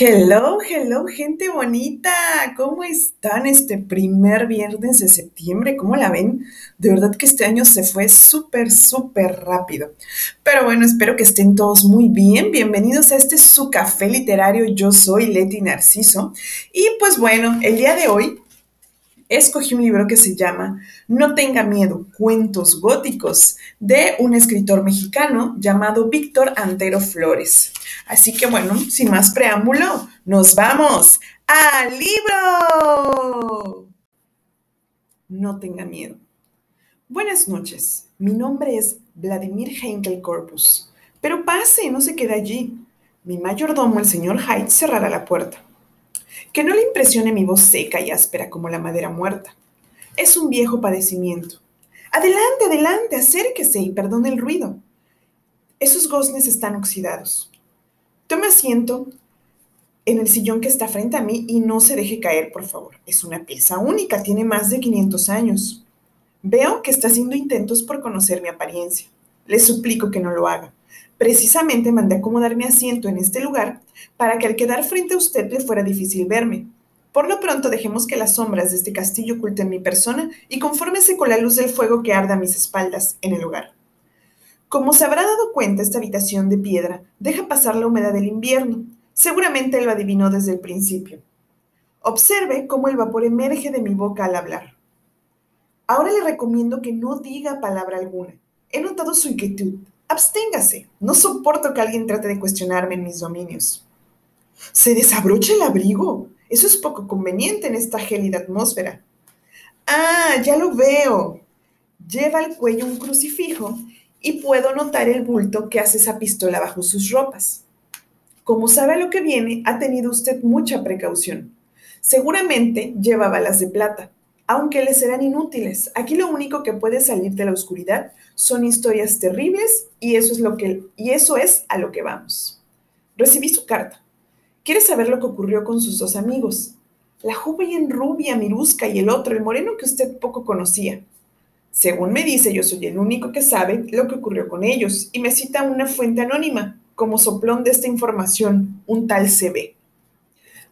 Hello, hello, gente bonita. ¿Cómo están este primer viernes de septiembre? ¿Cómo la ven? De verdad que este año se fue súper, súper rápido. Pero bueno, espero que estén todos muy bien. Bienvenidos a este su café literario. Yo soy Leti Narciso. Y pues bueno, el día de hoy escogí un libro que se llama No tenga miedo, cuentos góticos, de un escritor mexicano llamado Víctor Antero Flores. Así que bueno, sin más preámbulo, nos vamos al libro. No tenga miedo. Buenas noches, mi nombre es Vladimir Heinkel Corpus, pero pase, no se quede allí. Mi mayordomo, el señor Hyde, cerrará la puerta. Que no le impresione mi voz seca y áspera como la madera muerta. Es un viejo padecimiento. Adelante, adelante, acérquese y perdone el ruido. Esos goznes están oxidados. Tome asiento en el sillón que está frente a mí y no se deje caer, por favor. Es una pieza única, tiene más de 500 años. Veo que está haciendo intentos por conocer mi apariencia. Le suplico que no lo haga. Precisamente mandé acomodar mi asiento en este lugar para que al quedar frente a usted le fuera difícil verme. Por lo pronto dejemos que las sombras de este castillo oculten mi persona y confórmese con la luz del fuego que arda a mis espaldas en el hogar. Como se habrá dado cuenta, esta habitación de piedra deja pasar la humedad del invierno. Seguramente lo adivinó desde el principio. Observe cómo el vapor emerge de mi boca al hablar. Ahora le recomiendo que no diga palabra alguna. He notado su inquietud. Absténgase. No soporto que alguien trate de cuestionarme en mis dominios. Se desabrocha el abrigo. Eso es poco conveniente en esta gélida atmósfera. Ah, ya lo veo. Lleva al cuello un crucifijo y puedo notar el bulto que hace esa pistola bajo sus ropas. Como sabe lo que viene, ha tenido usted mucha precaución. Seguramente lleva balas de plata, aunque le serán inútiles. Aquí lo único que puede salir de la oscuridad son historias terribles y eso es a lo que vamos. Recibí su carta. Quiere saber lo que ocurrió con sus dos amigos, la joven rubia Mirusca y el otro, el moreno que usted poco conocía. Según me dice, yo soy el único que sabe lo que ocurrió con ellos y me cita una fuente anónima como soplón de esta información, un tal CB.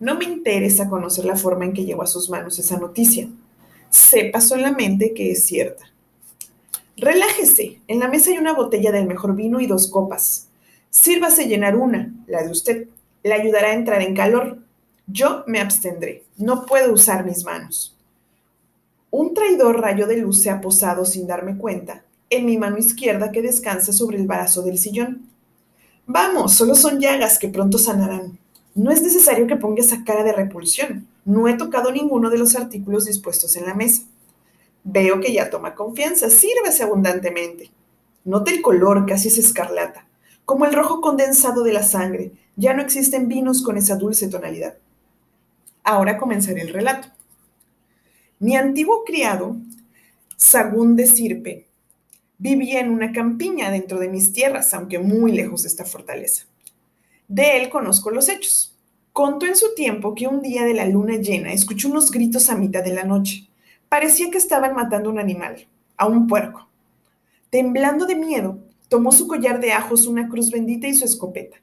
No me interesa conocer la forma en que llegó a sus manos esa noticia sepa solamente que es cierta. Relájese. En la mesa hay una botella del mejor vino y dos copas. Sírvase llenar una, la de usted. Le ayudará a entrar en calor. Yo me abstendré. No puedo usar mis manos. Un traidor rayo de luz se ha posado sin darme cuenta en mi mano izquierda que descansa sobre el brazo del sillón. Vamos, solo son llagas que pronto sanarán. No es necesario que ponga esa cara de repulsión. No he tocado ninguno de los artículos dispuestos en la mesa. Veo que ya toma confianza. Sírvese abundantemente. Note el color, casi es escarlata. Como el rojo condensado de la sangre. Ya no existen vinos con esa dulce tonalidad. Ahora comenzaré el relato. Mi antiguo criado, Sagún de Sirpe, vivía en una campiña dentro de mis tierras, aunque muy lejos de esta fortaleza. De él conozco los hechos. Contó en su tiempo que un día de la luna llena escuchó unos gritos a mitad de la noche. Parecía que estaban matando un animal, a un puerco. Temblando de miedo, tomó su collar de ajos, una cruz bendita y su escopeta.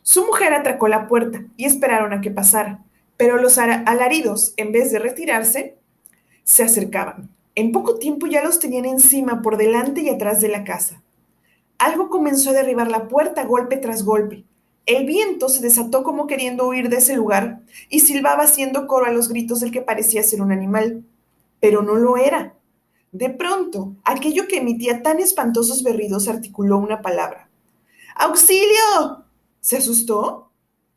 Su mujer atracó la puerta y esperaron a que pasara, pero los alaridos, en vez de retirarse, se acercaban. En poco tiempo ya los tenían encima, por delante y atrás de la casa. Algo comenzó a derribar la puerta golpe tras golpe. El viento se desató como queriendo huir de ese lugar y silbaba haciendo coro a los gritos del que parecía ser un animal, pero no lo era. De pronto, aquello que emitía tan espantosos berridos articuló una palabra. ¡Auxilio! ¿Se asustó?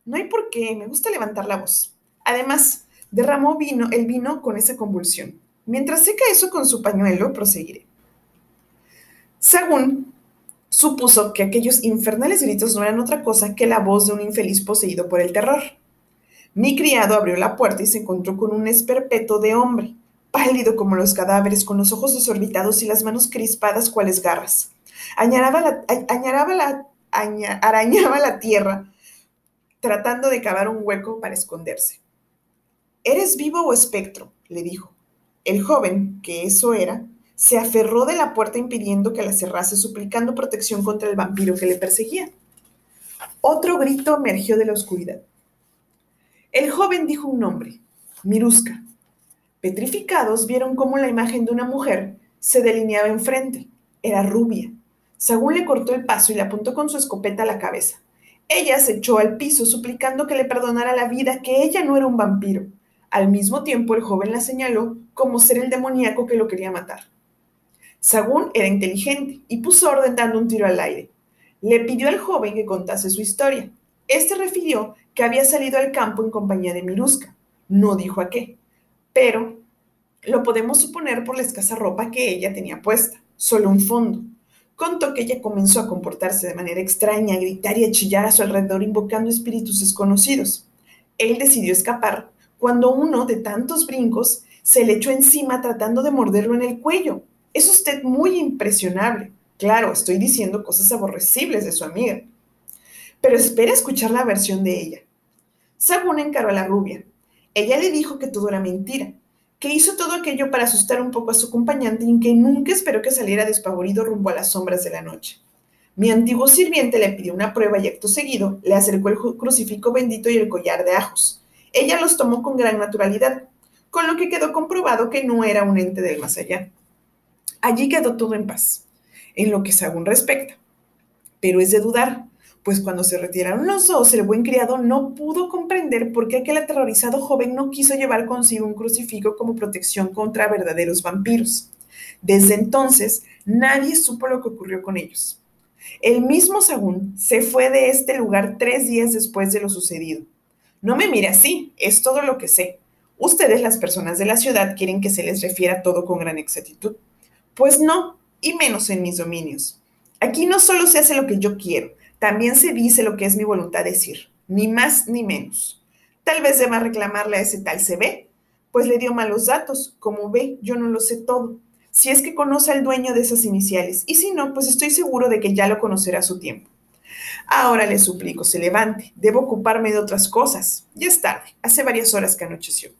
No hay por qué, me gusta levantar la voz. Además, derramó vino, el vino con esa convulsión. Mientras seca eso con su pañuelo, proseguiré. Según supuso que aquellos infernales gritos no eran otra cosa que la voz de un infeliz poseído por el terror. Mi criado abrió la puerta y se encontró con un esperpeto de hombre, pálido como los cadáveres, con los ojos desorbitados y las manos crispadas cuales garras. Añaraba la, arañaba la tierra, tratando de cavar un hueco para esconderse. ¿Eres vivo o espectro? le dijo. El joven, que eso era, se aferró de la puerta impidiendo que la cerrase, suplicando protección contra el vampiro que le perseguía. Otro grito emergió de la oscuridad. El joven dijo un nombre, Miruska. Petrificados vieron cómo la imagen de una mujer se delineaba enfrente. Era rubia. Sagún le cortó el paso y le apuntó con su escopeta a la cabeza. Ella se echó al piso suplicando que le perdonara la vida, que ella no era un vampiro. Al mismo tiempo el joven la señaló como ser el demoníaco que lo quería matar. Sagún era inteligente y puso orden dando un tiro al aire. Le pidió al joven que contase su historia. Este refirió que había salido al campo en compañía de Miruska. No dijo a qué, pero lo podemos suponer por la escasa ropa que ella tenía puesta, solo un fondo. Contó que ella comenzó a comportarse de manera extraña, a gritar y a chillar a su alrededor invocando espíritus desconocidos. Él decidió escapar cuando uno de tantos brincos se le echó encima tratando de morderlo en el cuello. Es usted muy impresionable. Claro, estoy diciendo cosas aborrecibles de su amiga. Pero espera escuchar la versión de ella. Sagún encaró a la rubia. Ella le dijo que todo era mentira, que hizo todo aquello para asustar un poco a su acompañante y que nunca esperó que saliera despavorido rumbo a las sombras de la noche. Mi antiguo sirviente le pidió una prueba y acto seguido le acercó el crucifijo bendito y el collar de ajos. Ella los tomó con gran naturalidad, con lo que quedó comprobado que no era un ente del más allá. Allí quedó todo en paz, en lo que Sagún respecta. Pero es de dudar, pues cuando se retiraron los dos, el buen criado no pudo comprender por qué aquel aterrorizado joven no quiso llevar consigo un crucifijo como protección contra verdaderos vampiros. Desde entonces, nadie supo lo que ocurrió con ellos. El mismo Sagún se fue de este lugar tres días después de lo sucedido. No me mire así, es todo lo que sé. Ustedes, las personas de la ciudad, quieren que se les refiera todo con gran exactitud. Pues no, y menos en mis dominios. Aquí no solo se hace lo que yo quiero, también se dice lo que es mi voluntad decir, ni más ni menos. Tal vez deba reclamarle a ese tal CB, pues le dio malos datos. Como ve, yo no lo sé todo. Si es que conoce al dueño de esas iniciales, y si no, pues estoy seguro de que ya lo conocerá a su tiempo. Ahora le suplico, se levante. Debo ocuparme de otras cosas. Ya es tarde. Hace varias horas que anocheció.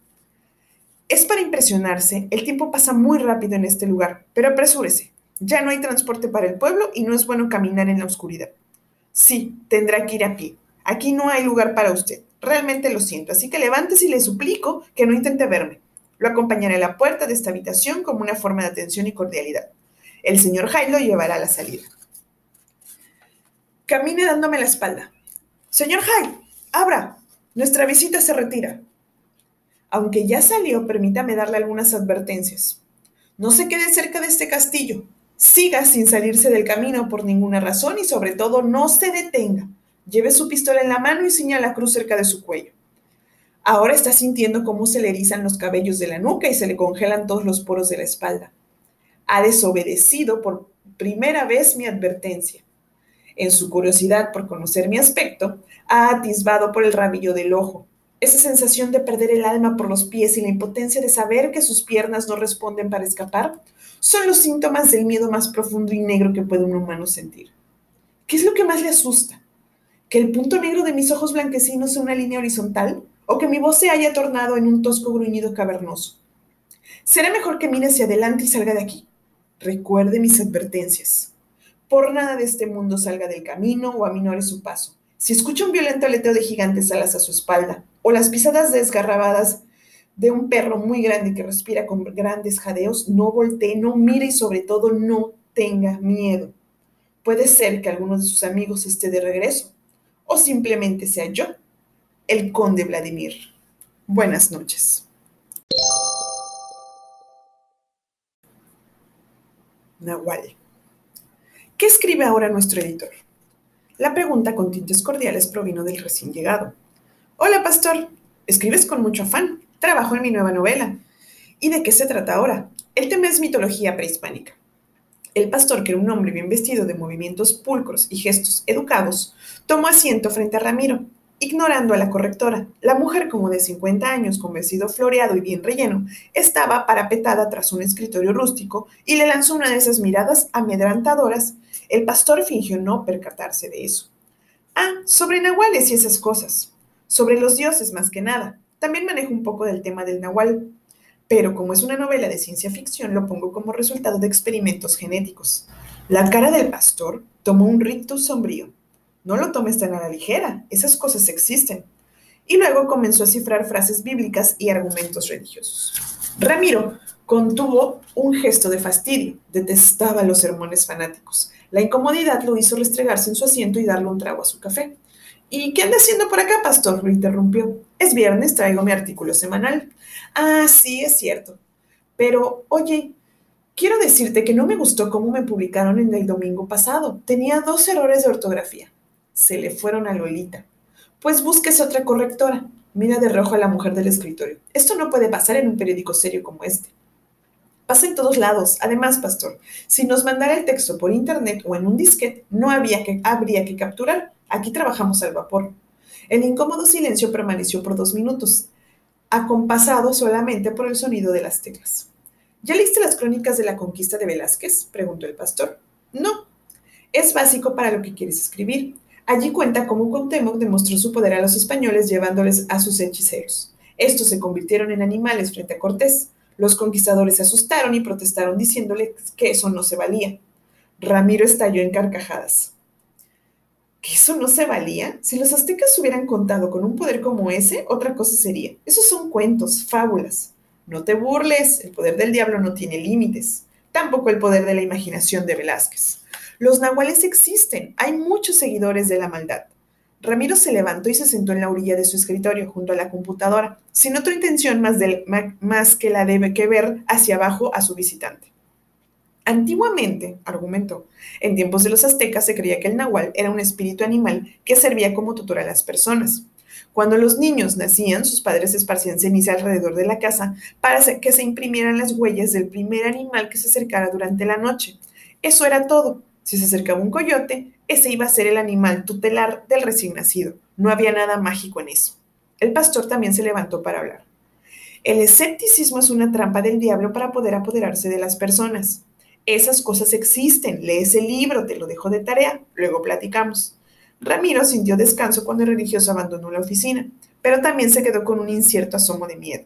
Es para impresionarse, el tiempo pasa muy rápido en este lugar, pero apresúrese. Ya no hay transporte para el pueblo y no es bueno caminar en la oscuridad. Sí, tendrá que ir a pie. Aquí no hay lugar para usted. Realmente lo siento, así que levántese y le suplico que no intente verme. Lo acompañaré a la puerta de esta habitación como una forma de atención y cordialidad. El señor Hyde lo llevará a la salida. Camine dándome la espalda. Señor Hyde, abra. Nuestra visita se retira. Aunque ya salió, permítame darle algunas advertencias. No se quede cerca de este castillo. Siga sin salirse del camino por ninguna razón y sobre todo no se detenga. Lleve su pistola en la mano y señala la cruz cerca de su cuello. Ahora está sintiendo cómo se le erizan los cabellos de la nuca y se le congelan todos los poros de la espalda. Ha desobedecido por primera vez mi advertencia. En su curiosidad por conocer mi aspecto, ha atisbado por el rabillo del ojo esa sensación de perder el alma por los pies y la impotencia de saber que sus piernas no responden para escapar son los síntomas del miedo más profundo y negro que puede un humano sentir. ¿Qué es lo que más le asusta? ¿Que el punto negro de mis ojos blanquecinos sea una línea horizontal? ¿O que mi voz se haya tornado en un tosco gruñido cavernoso? Será mejor que mire hacia adelante y salga de aquí. Recuerde mis advertencias. Por nada de este mundo salga del camino o aminore su paso. Si escucha un violento aleteo de gigantes alas a su espalda o las pisadas desgarrabadas de un perro muy grande que respira con grandes jadeos, no voltee, no mire y sobre todo no tenga miedo. Puede ser que alguno de sus amigos esté de regreso o simplemente sea yo, el conde Vladimir. Buenas noches. Nahual. ¿Qué escribe ahora nuestro editor? La pregunta con tintes cordiales provino del recién llegado. Hola, pastor. Escribes con mucho afán. Trabajo en mi nueva novela. ¿Y de qué se trata ahora? El tema es mitología prehispánica. El pastor, que era un hombre bien vestido de movimientos pulcros y gestos educados, tomó asiento frente a Ramiro, ignorando a la correctora. La mujer, como de 50 años, con vestido floreado y bien relleno, estaba parapetada tras un escritorio rústico y le lanzó una de esas miradas amedrantadoras el pastor fingió no percatarse de eso. Ah, sobre nahuales y esas cosas. Sobre los dioses más que nada. También manejo un poco del tema del nahual. pero como es una novela de ciencia ficción, lo pongo como resultado de experimentos genéticos. La cara del pastor tomó un rictus sombrío. No lo tomes tan a la ligera, esas cosas existen. Y luego comenzó a cifrar frases bíblicas y argumentos religiosos. Ramiro contuvo un gesto de fastidio, detestaba los sermones fanáticos. La incomodidad lo hizo restregarse en su asiento y darle un trago a su café. ¿Y qué anda haciendo por acá, pastor? lo interrumpió. Es viernes, traigo mi artículo semanal. Ah, sí, es cierto. Pero, oye, quiero decirte que no me gustó cómo me publicaron en el domingo pasado. Tenía dos errores de ortografía. Se le fueron a Lolita. Pues busques otra correctora. Mira de rojo a la mujer del escritorio. Esto no puede pasar en un periódico serio como este. Pasa en todos lados. Además, pastor, si nos mandara el texto por internet o en un disquete, no había que, habría que capturar. Aquí trabajamos al vapor. El incómodo silencio permaneció por dos minutos acompasado solamente por el sonido de las teclas. ¿Ya leíste las crónicas de la conquista de Velázquez? preguntó el pastor. No, es básico para lo que quieres escribir. Allí cuenta cómo Cuauhtémoc demostró su poder a los españoles llevándoles a sus hechiceros. Estos se convirtieron en animales frente a Cortés. Los conquistadores se asustaron y protestaron diciéndole que eso no se valía. Ramiro estalló en carcajadas eso no se valía? Si los aztecas hubieran contado con un poder como ese, otra cosa sería. Esos son cuentos, fábulas. No te burles, el poder del diablo no tiene límites. Tampoco el poder de la imaginación de Velázquez. Los nahuales existen, hay muchos seguidores de la maldad. Ramiro se levantó y se sentó en la orilla de su escritorio, junto a la computadora, sin otra intención más, más que la de que ver hacia abajo a su visitante. Antiguamente, argumentó, en tiempos de los aztecas se creía que el nahual era un espíritu animal que servía como tutor a las personas. Cuando los niños nacían, sus padres esparcían ceniza alrededor de la casa para que se imprimieran las huellas del primer animal que se acercara durante la noche. Eso era todo. Si se acercaba un coyote, ese iba a ser el animal tutelar del recién nacido. No había nada mágico en eso. El pastor también se levantó para hablar. El escepticismo es una trampa del diablo para poder apoderarse de las personas. Esas cosas existen, lee ese libro, te lo dejo de tarea, luego platicamos. Ramiro sintió descanso cuando el religioso abandonó la oficina, pero también se quedó con un incierto asomo de miedo.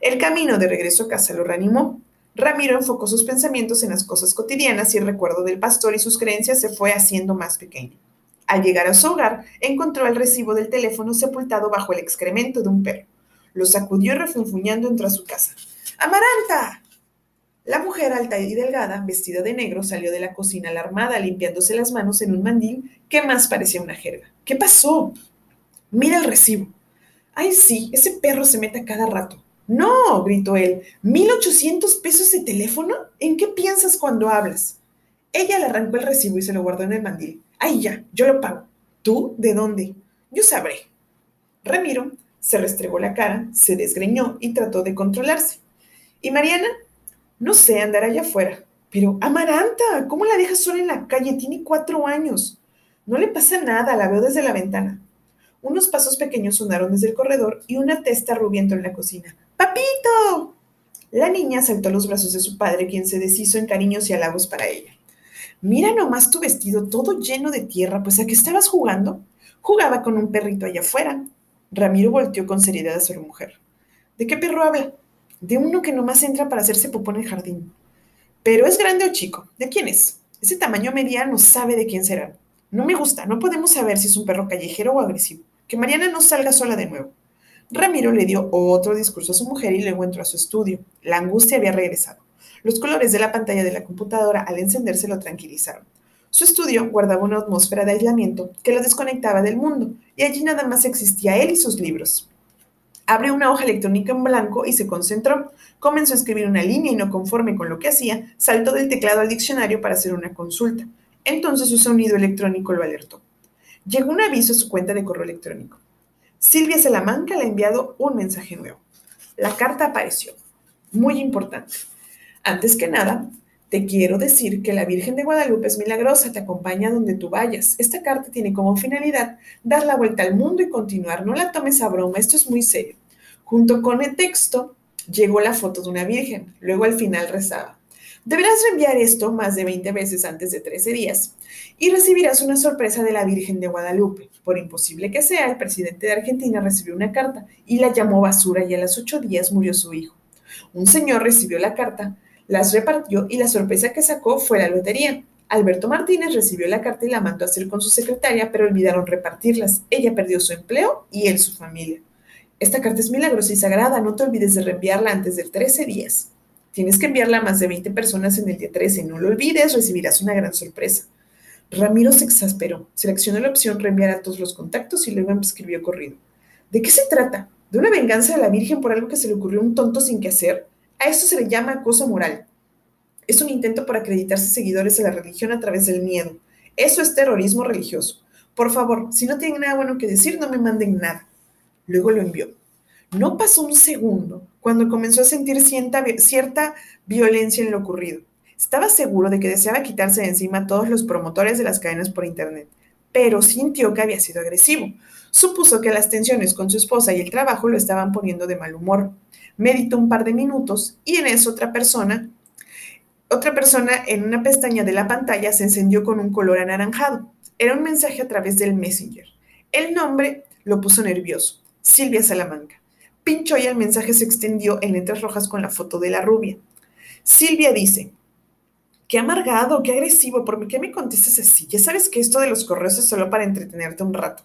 El camino de regreso a casa lo reanimó. Ramiro enfocó sus pensamientos en las cosas cotidianas y el recuerdo del pastor y sus creencias se fue haciendo más pequeño. Al llegar a su hogar, encontró el recibo del teléfono sepultado bajo el excremento de un perro. Lo sacudió refunfuñando entró a su casa. ¡Amaranta! La mujer alta y delgada, vestida de negro, salió de la cocina alarmada, limpiándose las manos en un mandil que más parecía una jerga. ¿Qué pasó? Mira el recibo. Ay, sí, ese perro se mete a cada rato. No, gritó él. ¿Mil ochocientos pesos de teléfono? ¿En qué piensas cuando hablas? Ella le arrancó el recibo y se lo guardó en el mandil. Ay, ya, yo lo pago. ¿Tú? ¿De dónde? Yo sabré. Ramiro se restregó la cara, se desgreñó y trató de controlarse. ¿Y Mariana? No sé, andar allá afuera. Pero, Amaranta, ¿cómo la dejas sola en la calle? Tiene cuatro años. No le pasa nada, la veo desde la ventana. Unos pasos pequeños sonaron desde el corredor y una testa rubiendo en la cocina. ¡Papito! La niña saltó a los brazos de su padre, quien se deshizo en cariños y halagos para ella. Mira nomás tu vestido todo lleno de tierra, pues ¿a qué estabas jugando? Jugaba con un perrito allá afuera. Ramiro volteó con seriedad a su mujer. ¿De qué perro habla? de uno que nomás entra para hacerse popó en el jardín. Pero es grande o chico. ¿De quién es? Ese tamaño mediano sabe de quién será. No me gusta, no podemos saber si es un perro callejero o agresivo. Que Mariana no salga sola de nuevo. Ramiro le dio otro discurso a su mujer y luego entró a su estudio. La angustia había regresado. Los colores de la pantalla de la computadora al encenderse lo tranquilizaron. Su estudio guardaba una atmósfera de aislamiento que lo desconectaba del mundo, y allí nada más existía él y sus libros. Abrió una hoja electrónica en blanco y se concentró. Comenzó a escribir una línea y no conforme con lo que hacía, saltó del teclado al diccionario para hacer una consulta. Entonces su sonido electrónico lo alertó. Llegó un aviso a su cuenta de correo electrónico. Silvia Salamanca le ha enviado un mensaje nuevo. La carta apareció. Muy importante. Antes que nada, te quiero decir que la Virgen de Guadalupe es milagrosa, te acompaña donde tú vayas. Esta carta tiene como finalidad dar la vuelta al mundo y continuar. No la tomes a broma, esto es muy serio. Junto con el texto llegó la foto de una virgen. Luego al final rezaba. Deberás reenviar esto más de 20 veces antes de 13 días y recibirás una sorpresa de la Virgen de Guadalupe. Por imposible que sea, el presidente de Argentina recibió una carta y la llamó basura y a los ocho días murió su hijo. Un señor recibió la carta, las repartió y la sorpresa que sacó fue la lotería. Alberto Martínez recibió la carta y la mandó a hacer con su secretaria, pero olvidaron repartirlas. Ella perdió su empleo y él su familia. Esta carta es milagrosa y sagrada, no te olvides de reenviarla antes de 13 días. Tienes que enviarla a más de 20 personas en el día 13, no lo olvides, recibirás una gran sorpresa. Ramiro se exasperó, seleccionó la opción reenviar a todos los contactos y luego escribió corrido. ¿De qué se trata? ¿De una venganza de la Virgen por algo que se le ocurrió a un tonto sin qué hacer? A eso se le llama acoso moral. Es un intento por acreditarse seguidores de la religión a través del miedo. Eso es terrorismo religioso. Por favor, si no tienen nada bueno que decir, no me manden nada. Luego lo envió. No pasó un segundo cuando comenzó a sentir cierta, cierta violencia en lo ocurrido. Estaba seguro de que deseaba quitarse de encima a todos los promotores de las cadenas por Internet, pero sintió que había sido agresivo. Supuso que las tensiones con su esposa y el trabajo lo estaban poniendo de mal humor. Meditó un par de minutos y en eso otra persona otra persona en una pestaña de la pantalla se encendió con un color anaranjado. Era un mensaje a través del Messenger. El nombre lo puso nervioso. Silvia Salamanca. Pinchó y el mensaje se extendió en letras rojas con la foto de la rubia. Silvia dice, qué amargado, qué agresivo, ¿por qué me contestas así? Ya sabes que esto de los correos es solo para entretenerte un rato.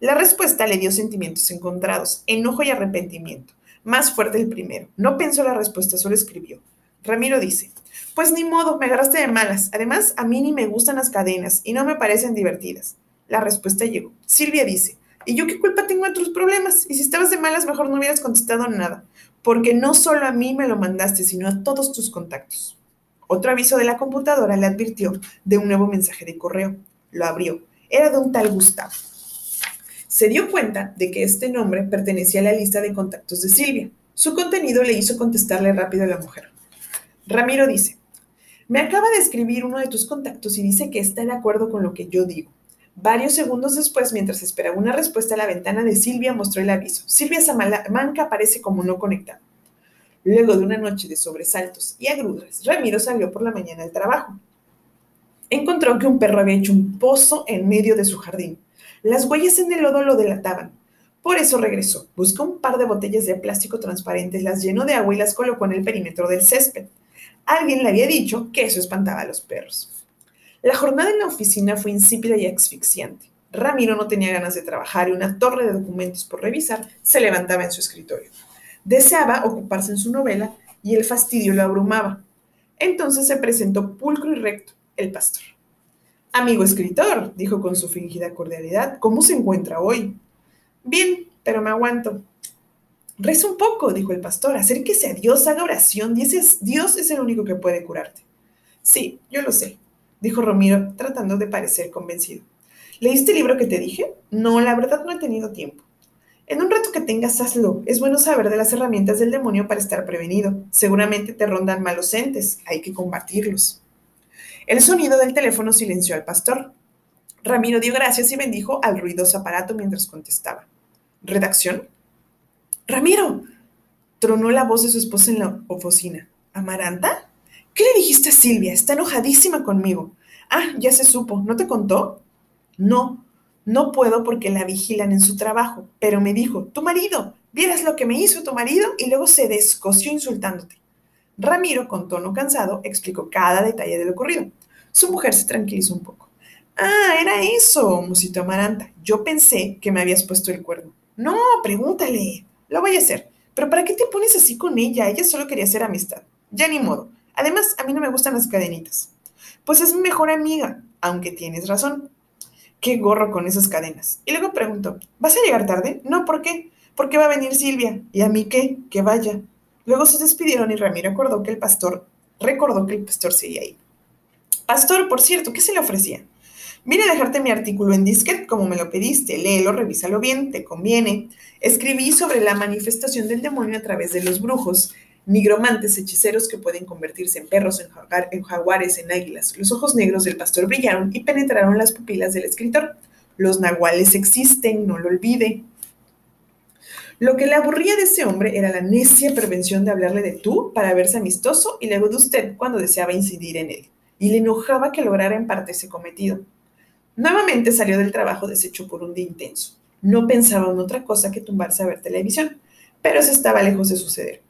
La respuesta le dio sentimientos encontrados, enojo y arrepentimiento. Más fuerte el primero. No pensó la respuesta, solo escribió. Ramiro dice, pues ni modo, me agarraste de malas. Además, a mí ni me gustan las cadenas y no me parecen divertidas. La respuesta llegó. Silvia dice, ¿y yo qué culpa tengo de tus problemas? Y si estabas de malas, mejor no hubieras contestado nada, porque no solo a mí me lo mandaste, sino a todos tus contactos. Otro aviso de la computadora le advirtió de un nuevo mensaje de correo. Lo abrió. Era de un tal Gustavo. Se dio cuenta de que este nombre pertenecía a la lista de contactos de Silvia. Su contenido le hizo contestarle rápido a la mujer. Ramiro dice, me acaba de escribir uno de tus contactos y dice que está de acuerdo con lo que yo digo. Varios segundos después, mientras esperaba una respuesta, la ventana de Silvia mostró el aviso. Silvia Salamanca aparece como no conectada. Luego de una noche de sobresaltos y agruras, Ramiro salió por la mañana al trabajo. Encontró que un perro había hecho un pozo en medio de su jardín. Las huellas en el lodo lo delataban. Por eso regresó, buscó un par de botellas de plástico transparentes, las llenó de agua y las colocó en el perímetro del césped. Alguien le había dicho que eso espantaba a los perros. La jornada en la oficina fue insípida y asfixiante. Ramiro no tenía ganas de trabajar y una torre de documentos por revisar se levantaba en su escritorio. Deseaba ocuparse en su novela y el fastidio lo abrumaba. Entonces se presentó pulcro y recto el pastor. Amigo escritor, dijo con su fingida cordialidad, ¿cómo se encuentra hoy? Bien, pero me aguanto. Reza un poco, dijo el pastor, acérquese a Dios, haga oración, Dios Dios es el único que puede curarte. Sí, yo lo sé, dijo Ramiro, tratando de parecer convencido. ¿Leíste el libro que te dije? No, la verdad no he tenido tiempo. En un rato que tengas, hazlo. Es bueno saber de las herramientas del demonio para estar prevenido. Seguramente te rondan malos entes, hay que combatirlos. El sonido del teléfono silenció al pastor. Ramiro dio gracias y bendijo al ruidoso aparato mientras contestaba. ¿Redacción? Ramiro, tronó la voz de su esposa en la oficina. ¿Amaranta? ¿Qué le dijiste a Silvia? Está enojadísima conmigo. Ah, ya se supo. ¿No te contó? No, no puedo porque la vigilan en su trabajo, pero me dijo, tu marido, vieras lo que me hizo tu marido y luego se descoció insultándote. Ramiro, con tono cansado, explicó cada detalle de lo ocurrido. Su mujer se tranquilizó un poco. Ah, era eso, musitó Amaranta. Yo pensé que me habías puesto el cuerno. No, pregúntale. Lo voy a hacer. Pero ¿para qué te pones así con ella? Ella solo quería hacer amistad. Ya ni modo. Además, a mí no me gustan las cadenitas. Pues es mi mejor amiga, aunque tienes razón. Qué gorro con esas cadenas. Y luego pregunto, ¿vas a llegar tarde? No, ¿por qué? Porque va a venir Silvia. ¿Y a mí qué? Que vaya. Luego se despidieron y Ramiro acordó que el pastor, recordó que el pastor seguía ahí. Pastor, por cierto, ¿qué se le ofrecía? Vine a dejarte mi artículo en disquet como me lo pediste. Léelo, revísalo bien, te conviene. Escribí sobre la manifestación del demonio a través de los brujos, nigromantes, hechiceros que pueden convertirse en perros, en, jaguares, en águilas. Los ojos negros del pastor brillaron y penetraron las pupilas del escritor. Los nahuales existen, no lo olvide. Lo que le aburría de ese hombre era la necia prevención de hablarle de tú para verse amistoso y luego de usted cuando deseaba incidir en él. Y le enojaba que lograra en parte ese cometido. Nuevamente salió del trabajo deshecho por un día intenso. No pensaba en otra cosa que tumbarse a ver televisión, pero eso estaba lejos de suceder.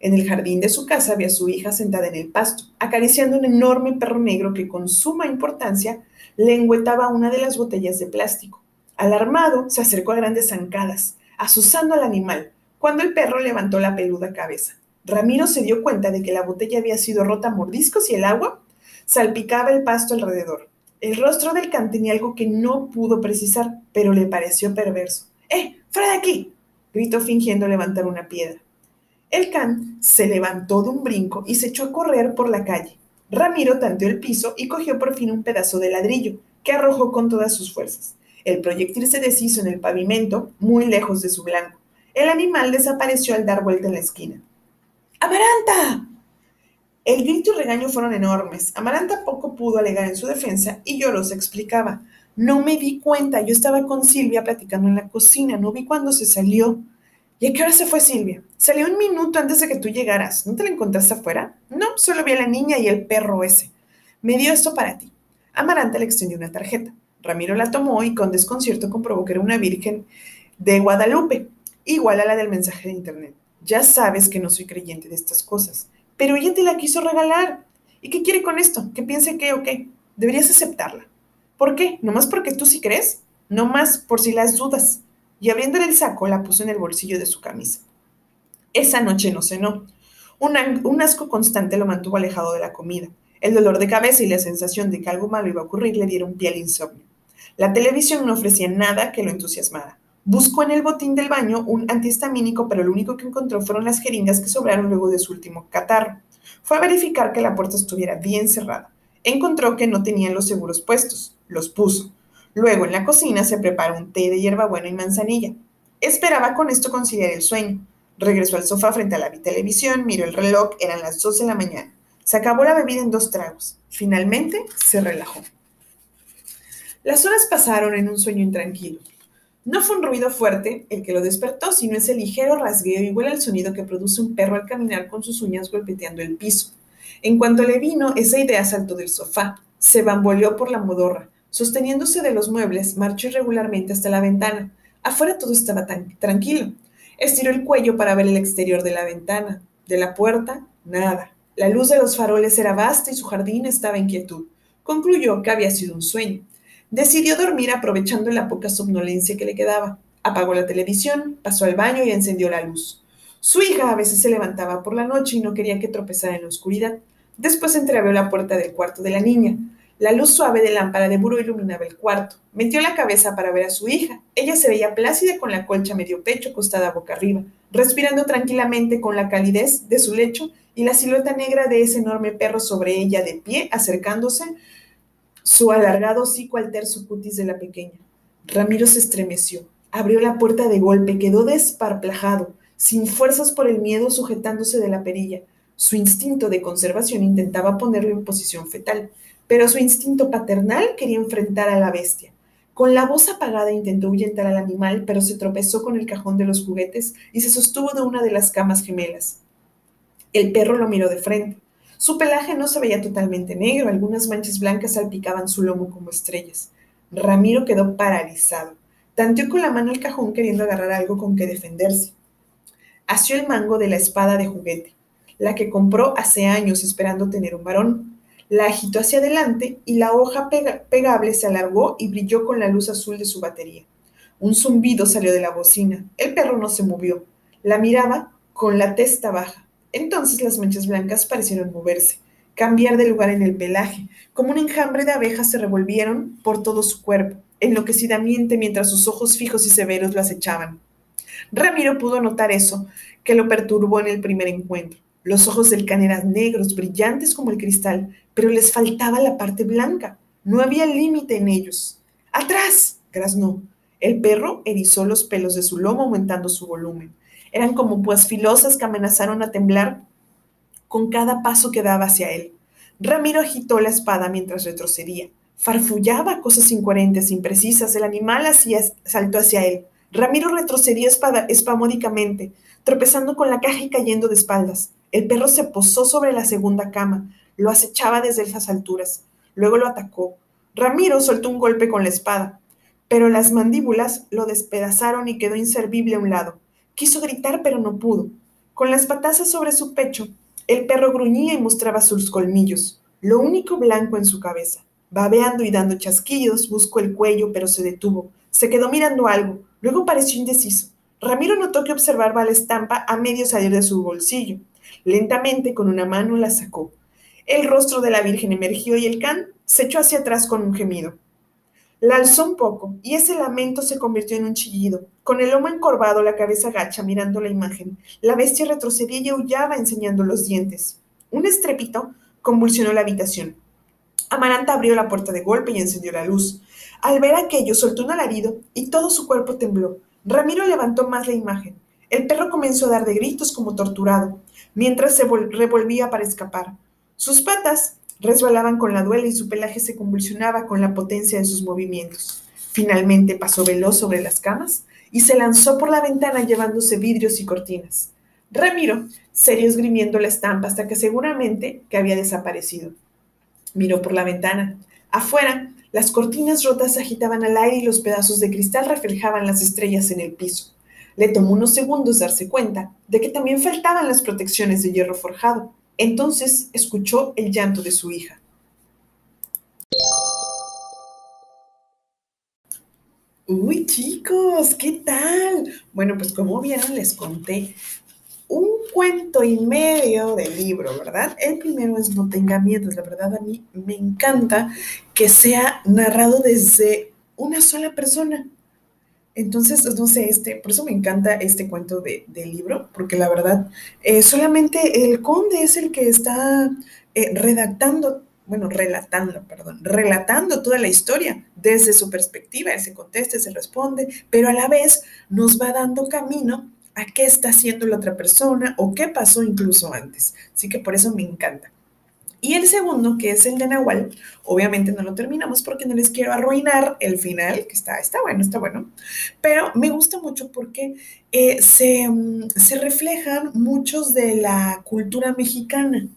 En el jardín de su casa había a su hija sentada en el pasto, acariciando un enorme perro negro que con suma importancia lengüetaba una de las botellas de plástico. Alarmado, se acercó a grandes zancadas, asusando al animal, cuando el perro levantó la peluda cabeza. Ramiro se dio cuenta de que la botella había sido rota a mordiscos y el agua salpicaba el pasto alrededor. El rostro del can tenía algo que no pudo precisar, pero le pareció perverso. ¡Eh! ¡Fuera de aquí! gritó fingiendo levantar una piedra. El can se levantó de un brinco y se echó a correr por la calle. Ramiro tanteó el piso y cogió por fin un pedazo de ladrillo, que arrojó con todas sus fuerzas. El proyectil se deshizo en el pavimento, muy lejos de su blanco. El animal desapareció al dar vuelta en la esquina. ¡Amaranta! El grito y regaño fueron enormes. Amaranta poco pudo alegar en su defensa y yo los explicaba. No me di cuenta, yo estaba con Silvia platicando en la cocina, no vi cuándo se salió. ¿Y a qué hora se fue Silvia? Salió un minuto antes de que tú llegaras. ¿No te la encontraste afuera? No, solo vi a la niña y el perro ese. Me dio esto para ti. Amaranta le extendió una tarjeta. Ramiro la tomó y con desconcierto comprobó que era una virgen de Guadalupe, igual a la del mensaje de internet. Ya sabes que no soy creyente de estas cosas pero ella te la quiso regalar. ¿Y qué quiere con esto? ¿Que piense que o qué? Deberías aceptarla. ¿Por qué? ¿Nomás porque tú sí crees? No más por si las dudas. Y abriéndole el saco, la puso en el bolsillo de su camisa. Esa noche no cenó. Un, asco constante lo mantuvo alejado de la comida. El dolor de cabeza y la sensación de que algo malo iba a ocurrir le dieron pie al insomnio. La televisión no ofrecía nada que lo entusiasmara. Buscó en el botín del baño un antihistamínico, pero lo único que encontró fueron las jeringas que sobraron luego de su último catarro. Fue a verificar que la puerta estuviera bien cerrada. Encontró que no tenían los seguros puestos. Los puso. Luego en la cocina se preparó un té de hierbabuena y manzanilla. Esperaba con esto conciliar el sueño. Regresó al sofá frente a la televisión, miró el reloj, eran las 12 de la mañana. Se acabó la bebida en dos tragos. Finalmente se relajó. Las horas pasaron en un sueño intranquilo. No fue un ruido fuerte el que lo despertó, sino ese ligero rasgueo igual al sonido que produce un perro al caminar con sus uñas golpeteando el piso. En cuanto le vino, esa idea saltó del sofá, se bamboleó por la modorra, sosteniéndose de los muebles, marchó irregularmente hasta la ventana. Afuera todo estaba tan tranquilo. Estiró el cuello para ver el exterior de la ventana. De la puerta, nada. La luz de los faroles era vasta y su jardín estaba en quietud. Concluyó que había sido un sueño. Decidió dormir aprovechando la poca somnolencia que le quedaba. Apagó la televisión, pasó al baño y encendió la luz. Su hija a veces se levantaba por la noche y no quería que tropezara en la oscuridad. Después entreabrió la puerta del cuarto de la niña. La luz suave de lámpara de buró iluminaba el cuarto. Metió la cabeza para ver a su hija. Ella se veía plácida con la colcha medio pecho acostada boca arriba, respirando tranquilamente con la calidez de su lecho y la silueta negra de ese enorme perro sobre ella de pie, acercándose su alargado hocico al terso cutis de la pequeña. Ramiro se estremeció, abrió la puerta de golpe, quedó desparplajado, sin fuerzas por el miedo sujetándose de la perilla. Su instinto de conservación intentaba ponerlo en posición fetal, pero su instinto paternal quería enfrentar a la bestia. Con la voz apagada intentó ahuyentar al animal, pero se tropezó con el cajón de los juguetes y se sostuvo de una de las camas gemelas. El perro lo miró de frente. Su pelaje no se veía totalmente negro, algunas manchas blancas salpicaban su lomo como estrellas. Ramiro quedó paralizado. Tanteó con la mano el cajón queriendo agarrar algo con que defenderse. Asió el mango de la espada de juguete, la que compró hace años esperando tener un varón. La agitó hacia adelante y la hoja pegable se alargó y brilló con la luz azul de su batería. Un zumbido salió de la bocina. El perro no se movió. La miraba con la testa baja. Entonces las manchas blancas parecieron moverse, cambiar de lugar en el pelaje, como un enjambre de abejas se revolvieron por todo su cuerpo, enloquecidamente mientras sus ojos fijos y severos lo acechaban. Ramiro pudo notar eso, que lo perturbó en el primer encuentro. Los ojos del can eran negros, brillantes como el cristal, pero les faltaba la parte blanca. No había límite en ellos. ¡Atrás! graznó. El perro erizó los pelos de su lomo aumentando su volumen. Eran como pues filosas que amenazaron a temblar con cada paso que daba hacia él. Ramiro agitó la espada mientras retrocedía. Farfullaba cosas incoherentes, imprecisas. El animal saltó hacia él. Ramiro retrocedía espamódicamente, tropezando con la caja y cayendo de espaldas. El perro se posó sobre la segunda cama. Lo acechaba desde esas alturas. Luego lo atacó. Ramiro soltó un golpe con la espada, pero las mandíbulas lo despedazaron y quedó inservible a un lado. Quiso gritar, pero no pudo. Con las patazas sobre su pecho, el perro gruñía y mostraba sus colmillos, lo único blanco en su cabeza. Babeando y dando chasquillos, buscó el cuello, pero se detuvo. Se quedó mirando algo, luego pareció indeciso. Ramiro notó que observaba la estampa a medio salir de su bolsillo. Lentamente, con una mano, la sacó. El rostro de la Virgen emergió y el can se echó hacia atrás con un gemido. La alzó un poco y ese lamento se convirtió en un chillido. Con el lomo encorvado, la cabeza gacha, mirando la imagen, la bestia retrocedía y aullaba enseñando los dientes. Un estrépito convulsionó la habitación. Amaranta abrió la puerta de golpe y encendió la luz. Al ver aquello, soltó un alarido y todo su cuerpo tembló. Ramiro levantó más la imagen. El perro comenzó a dar de gritos como torturado, mientras se revolvía para escapar. Sus patas resbalaban con la duela y su pelaje se convulsionaba con la potencia de sus movimientos. Finalmente pasó veloz sobre las camas y se lanzó por la ventana llevándose vidrios y cortinas. Ramiro serio esgrimiendo la estampa hasta que seguramente que había desaparecido. Miró por la ventana. Afuera, las cortinas rotas agitaban al aire y los pedazos de cristal reflejaban las estrellas en el piso. Le tomó unos segundos darse cuenta de que también faltaban las protecciones de hierro forjado. Entonces escuchó el llanto de su hija. Uy, chicos, ¿qué tal? Bueno, pues como vieron, les conté un cuento y medio del libro, ¿verdad? El primero es No tenga miedo. La verdad, a mí me encanta que sea narrado desde una sola persona. Entonces, no sé, este, por eso me encanta este cuento de, del libro, porque la verdad, eh, solamente el conde es el que está eh, redactando, bueno, relatando, perdón, relatando toda la historia desde su perspectiva. Él se contesta, se responde, pero a la vez nos va dando camino a qué está haciendo la otra persona o qué pasó incluso antes. Así que por eso me encanta. Y el segundo, que es el de Nahual, obviamente no lo terminamos porque no les quiero arruinar el final, que está, está bueno, está bueno, pero me gusta mucho porque eh, se, mm, se reflejan muchos de la cultura mexicana.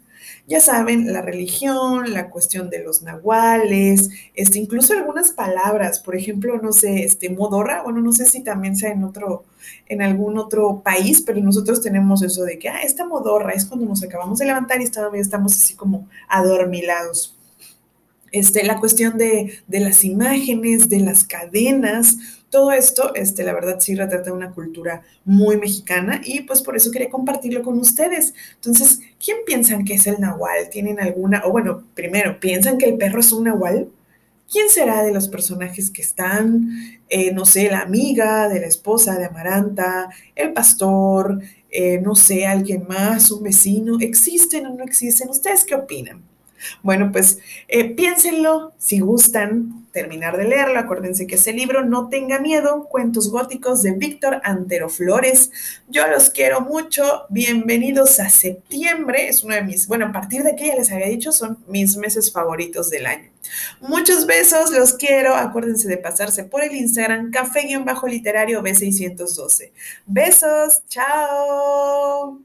Ya saben, la religión, la cuestión de los nahuales, este, incluso algunas palabras, por ejemplo, no sé, este, modorra, bueno, no sé si también sea en otro, en algún otro país, pero nosotros tenemos eso de que, ah, esta modorra es cuando nos acabamos de levantar y todavía estamos así como adormilados. Este, la cuestión de, de las imágenes, de las cadenas, todo esto, este, la verdad, sí retrata una cultura muy mexicana y pues por eso quería compartirlo con ustedes. Entonces, ¿quién piensan que es el nahual? ¿Tienen alguna? O bueno, primero, ¿piensan que el perro es un nahual? ¿Quién será de los personajes que están? Eh, no sé, la amiga de la esposa de Amaranta, el pastor, eh, no sé, alguien más, un vecino. ¿Existen o no existen? ¿Ustedes qué opinan? Bueno, pues eh, piénsenlo si gustan terminar de leerlo. Acuérdense que ese libro, No tenga miedo, cuentos góticos de Víctor Antero Flores. Yo los quiero mucho. Bienvenidos a septiembre. Es uno de mis, bueno, a partir de que ya les había dicho, son mis meses favoritos del año. Muchos besos, los quiero. Acuérdense de pasarse por el Instagram café-literario B612. Besos, chao.